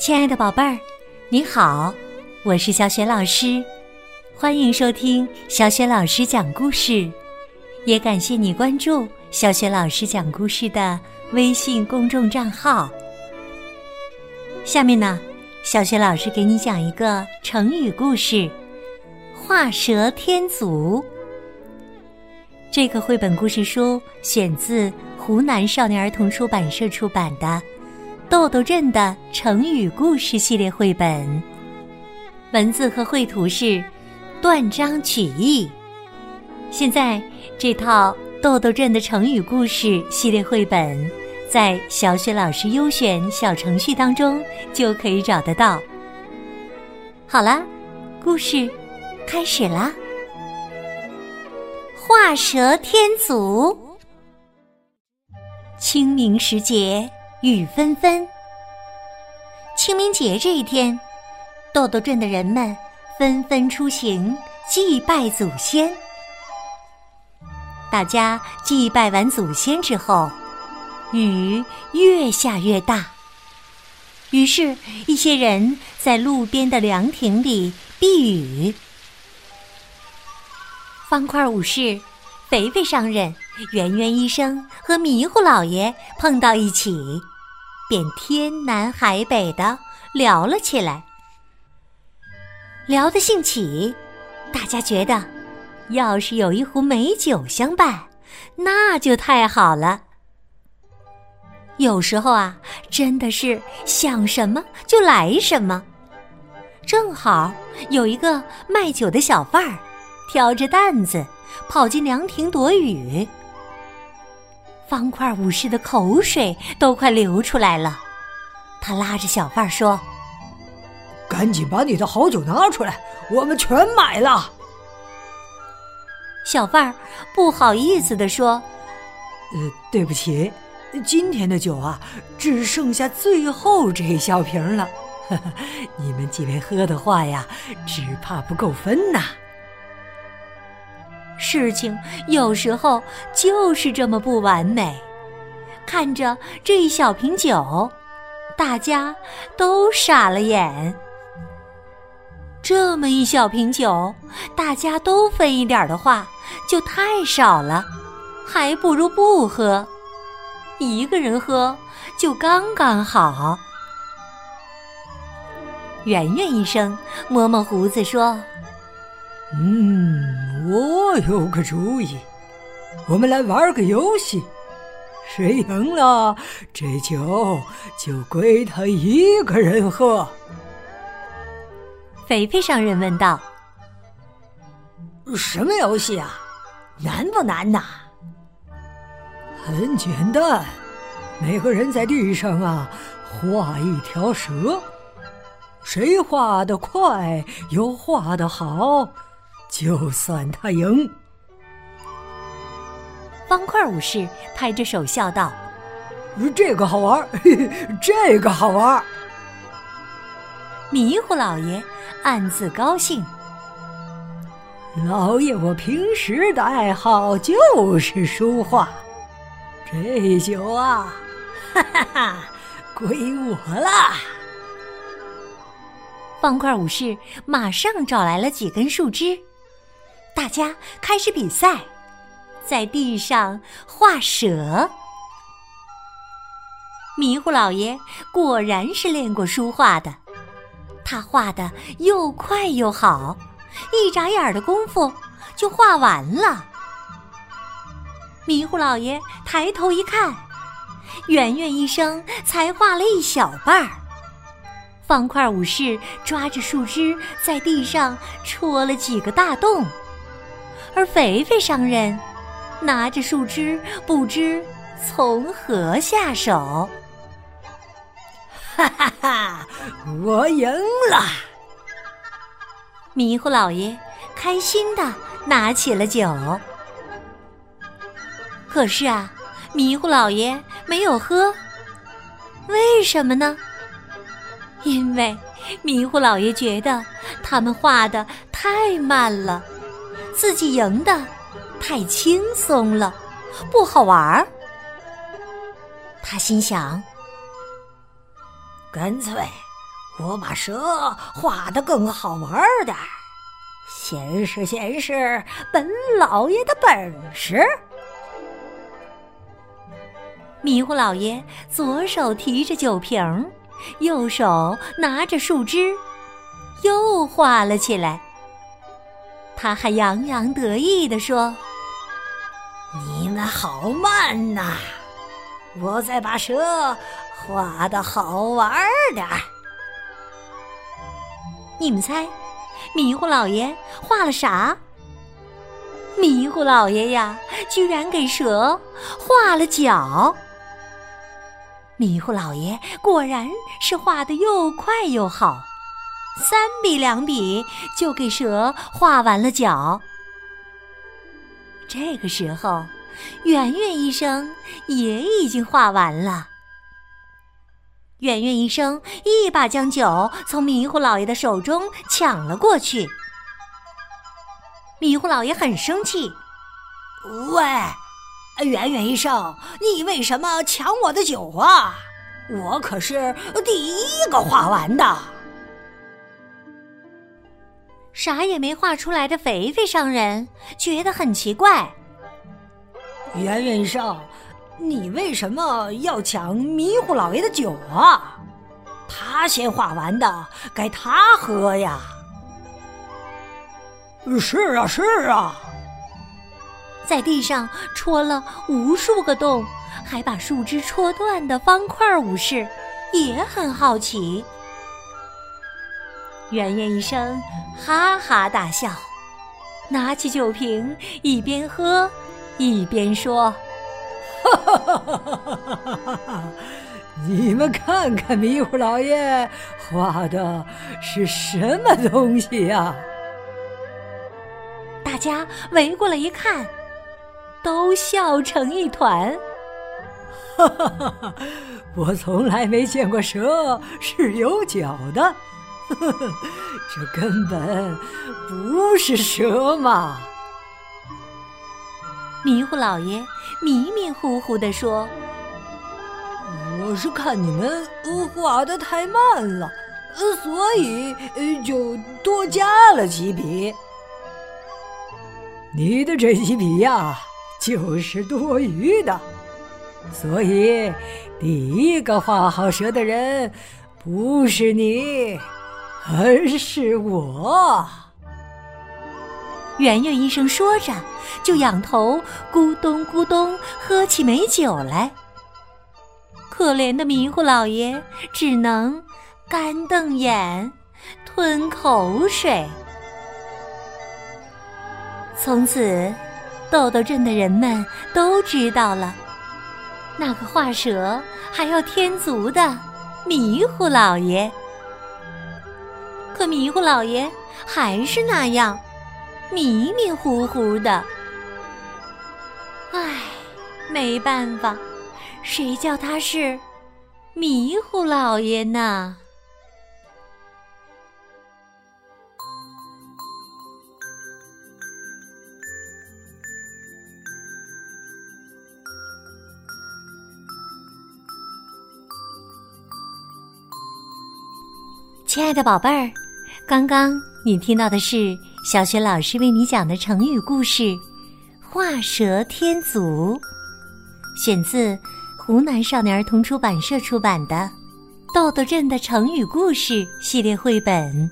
亲爱的宝贝儿，你好，我是小雪老师，欢迎收听小雪老师讲故事，也感谢你关注小雪老师讲故事的微信公众账号。下面呢，小雪老师给你讲一个成语故事——画蛇添足。这个绘本故事书选自湖南少年儿童出版社出版的。豆豆镇的成语故事系列绘本，文字和绘图是断章取义。现在这套豆豆镇的成语故事系列绘本，在小雪老师优选小程序当中就可以找得到。好啦，故事开始啦！画蛇添足，清明时节。雨纷纷。清明节这一天，豆豆镇的人们纷纷出行祭拜祖先。大家祭拜完祖先之后，雨越下越大。于是，一些人在路边的凉亭里避雨。方块武士、肥肥商人、圆圆医生和迷糊老爷碰到一起。便天南海北的聊了起来，聊得兴起，大家觉得，要是有一壶美酒相伴，那就太好了。有时候啊，真的是想什么就来什么。正好有一个卖酒的小贩儿，挑着担子跑进凉亭躲雨。方块武士的口水都快流出来了，他拉着小贩说：“赶紧把你的好酒拿出来，我们全买了。”小贩不好意思地说：“呃，对不起，今天的酒啊，只剩下最后这一小瓶了。你们几位喝的话呀，只怕不够分呐。”事情有时候就是这么不完美。看着这一小瓶酒，大家都傻了眼。这么一小瓶酒，大家都分一点的话，就太少了，还不如不喝。一个人喝就刚刚好。圆圆医生摸摸胡子说：“嗯。”我有个主意，我们来玩个游戏，谁赢了，这酒就归他一个人喝。肥肥商人问道：“什么游戏啊？难不难呐？”很简单，每个人在地上啊画一条蛇，谁画的快又画的好。就算他赢，方块武士拍着手笑道：“这个好玩，这个好玩。”迷糊老爷暗自高兴：“老爷，我平时的爱好就是书画，这酒啊，哈哈哈，归我了。”方块武士马上找来了几根树枝。大家开始比赛，在地上画蛇。迷糊老爷果然是练过书画的，他画的又快又好，一眨眼的功夫就画完了。迷糊老爷抬头一看，圆圆医生才画了一小半儿，方块武士抓着树枝在地上戳了几个大洞。而肥肥商人拿着树枝，不知从何下手。哈哈哈！我赢了！迷糊老爷开心的拿起了酒。可是啊，迷糊老爷没有喝。为什么呢？因为迷糊老爷觉得他们画的太慢了。自己赢的太轻松了，不好玩儿。他心想：干脆我把蛇画得更好玩点儿，显示显示本老爷的本事。迷糊老爷左手提着酒瓶，右手拿着树枝，又画了起来。他还洋洋得意地说：“你们好慢呐，我再把蛇画的好玩点儿。”你们猜，迷糊老爷画了啥？迷糊老爷呀，居然给蛇画了脚。迷糊老爷果然是画的又快又好，三笔两笔就给蛇画完了脚。这个时候，圆圆医生也已经画完了。圆圆医生一把将酒从迷糊老爷的手中抢了过去。迷糊老爷很生气：“喂！”圆圆医生，你为什么抢我的酒啊？我可是第一个画完的。啥也没画出来的肥肥商人觉得很奇怪。圆圆医生，你为什么要抢迷糊老爷的酒啊？他先画完的，该他喝呀。是啊，是啊。在地上戳了无数个洞，还把树枝戳断的方块武士也很好奇。圆圆一声哈哈大笑，拿起酒瓶一边喝一边说：“哈哈哈哈哈哈！你们看看迷糊老爷画的是什么东西呀？”大家围过来一看。都笑成一团，哈哈哈哈！我从来没见过蛇是有脚的，呵呵，这根本不是蛇嘛！迷糊老爷迷迷糊糊地说：“我是看你们画的太慢了，所以就多加了几笔。你的这几笔呀。”就是多余的，所以第一个画好蛇的人不是你，而是我。圆圆医生说着，就仰头咕咚咕咚喝起美酒来。可怜的迷糊老爷只能干瞪眼，吞口水。从此。豆豆镇的人们都知道了，那个画蛇还要添足的迷糊老爷。可迷糊老爷还是那样迷迷糊糊的。唉，没办法，谁叫他是迷糊老爷呢？亲爱的宝贝儿，刚刚你听到的是小学老师为你讲的成语故事《画蛇添足》，选自湖南少年儿童出版社出版的《豆豆镇的成语故事》系列绘本。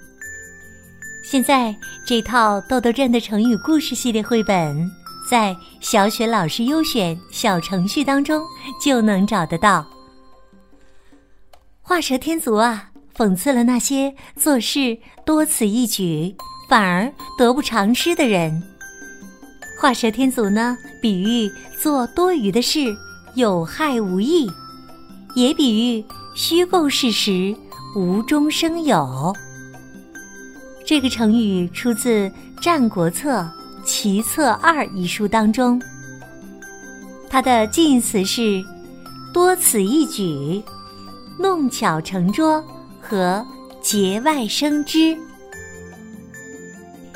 现在这套《豆豆镇的成语故事》系列绘本在小雪老师优选小程序当中就能找得到。画蛇添足啊！讽刺了那些做事多此一举反而得不偿失的人。画蛇添足呢，比喻做多余的事，有害无益；也比喻虚构事实，无中生有。这个成语出自《战国策·齐策二》一书当中。它的近义词是多此一举，弄巧成拙。和节外生枝。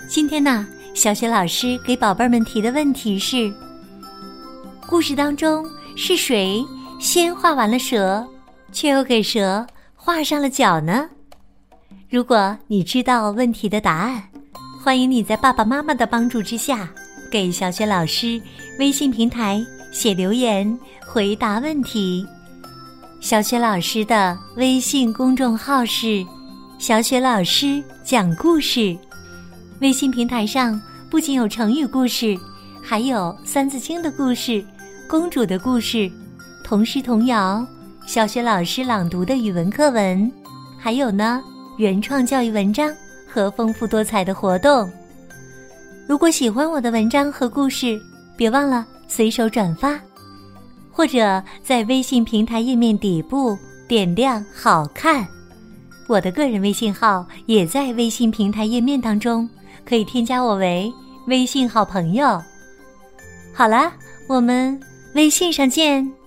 今天呢，小雪老师给宝贝儿们提的问题是：故事当中是谁先画完了蛇，却又给蛇画上了脚呢？如果你知道问题的答案，欢迎你在爸爸妈妈的帮助之下，给小雪老师微信平台写留言回答问题。小雪老师的微信公众号是“小雪老师讲故事”，微信平台上不仅有成语故事，还有《三字经》的故事、公主的故事、童诗童谣、小雪老师朗读的语文课文，还有呢。原创教育文章和丰富多彩的活动。如果喜欢我的文章和故事，别忘了随手转发，或者在微信平台页面底部点亮“好看”。我的个人微信号也在微信平台页面当中，可以添加我为微信好朋友。好啦，我们微信上见。